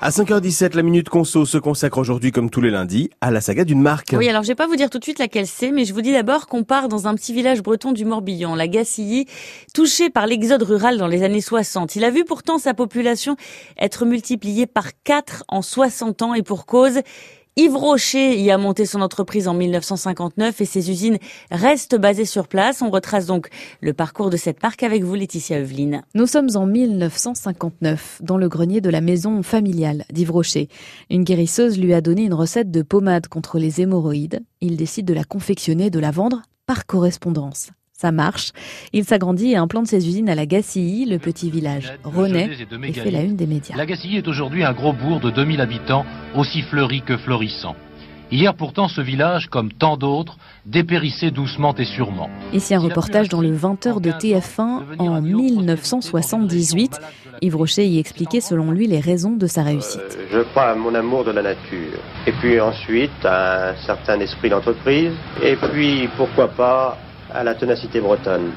À 5h17, la Minute Conso se consacre aujourd'hui, comme tous les lundis, à la saga d'une marque. Oui, alors je vais pas vous dire tout de suite laquelle c'est, mais je vous dis d'abord qu'on part dans un petit village breton du Morbihan, la Gacilly, touché par l'exode rural dans les années 60. Il a vu pourtant sa population être multipliée par 4 en 60 ans et pour cause, Yves Rocher y a monté son entreprise en 1959 et ses usines restent basées sur place. On retrace donc le parcours de cette marque avec vous, Laetitia Eveline. Nous sommes en 1959, dans le grenier de la maison familiale d'Yves Rocher. Une guérisseuse lui a donné une recette de pommade contre les hémorroïdes. Il décide de la confectionner, de la vendre par correspondance. Ça marche. Il s'agrandit et implante ses usines à la Gacilly, le petit village renaît et fait la une des médias. La Gacilly est aujourd'hui un gros bourg de 2000 habitants, aussi fleuri que florissant. Hier pourtant, ce village, comme tant d'autres, dépérissait doucement et sûrement. Ici un reportage dans le 20h de TF1 en 1978. Yves Rocher y expliquait selon lui les raisons de sa réussite. Euh, je crois à mon amour de la nature. Et puis ensuite, à un certain esprit d'entreprise. Et puis, pourquoi pas, à la ténacité bretonne.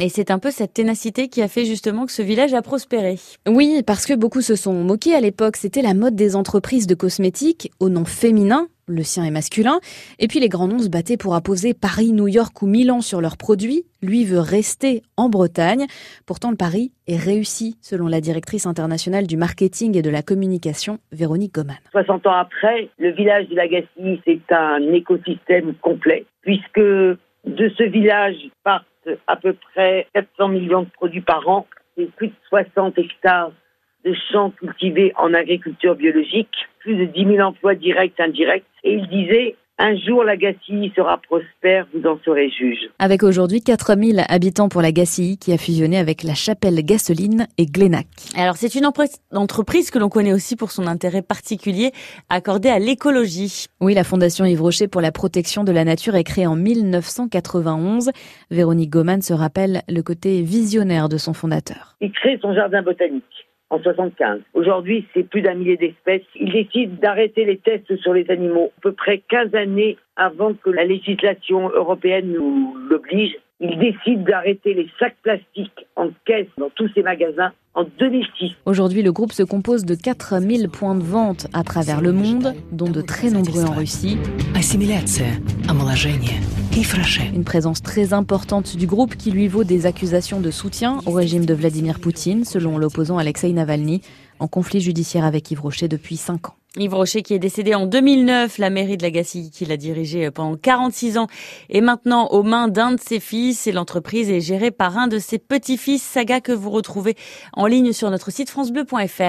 Et c'est un peu cette ténacité qui a fait justement que ce village a prospéré. Oui, parce que beaucoup se sont moqués à l'époque. C'était la mode des entreprises de cosmétiques au nom féminin, le sien est masculin. Et puis les grands noms se battaient pour apposer Paris, New York ou Milan sur leurs produits. Lui veut rester en Bretagne. Pourtant, le pari est réussi, selon la directrice internationale du marketing et de la communication, Véronique Goman. 60 ans après, le village de Lagacy, c'est un écosystème complet, puisque de ce village partent à peu près 400 millions de produits par an. Plus de 60 hectares de champs cultivés en agriculture biologique, plus de 10 000 emplois directs indirects. Et il disait, un jour, la Gacilly sera prospère, vous en serez juge. Avec aujourd'hui 4000 habitants pour la Gacilly qui a fusionné avec la Chapelle Gasoline et Glénac. Alors c'est une entreprise que l'on connaît aussi pour son intérêt particulier accordé à l'écologie. Oui, la Fondation Yves Rocher pour la protection de la nature est créée en 1991. Véronique Goman se rappelle le côté visionnaire de son fondateur. Il crée son jardin botanique en 75. Aujourd'hui, c'est plus d'un millier d'espèces. Il décide d'arrêter les tests sur les animaux à peu près 15 années avant que la législation européenne nous l'oblige. Il décide d'arrêter les sacs plastiques en caisse dans tous ses magasins en 2006. Aujourd'hui, le groupe se compose de 4000 points de vente à travers le monde, dont de très nombreux en Russie. Une présence très importante du groupe qui lui vaut des accusations de soutien au régime de Vladimir Poutine, selon l'opposant Alexei Navalny, en conflit judiciaire avec Yves Rocher depuis 5 ans. Yves Rocher qui est décédé en 2009, la mairie de Lagacy qu'il a dirigée pendant 46 ans est maintenant aux mains d'un de ses fils. Et l'entreprise est gérée par un de ses petits-fils, saga que vous retrouvez en ligne sur notre site francebleu.fr.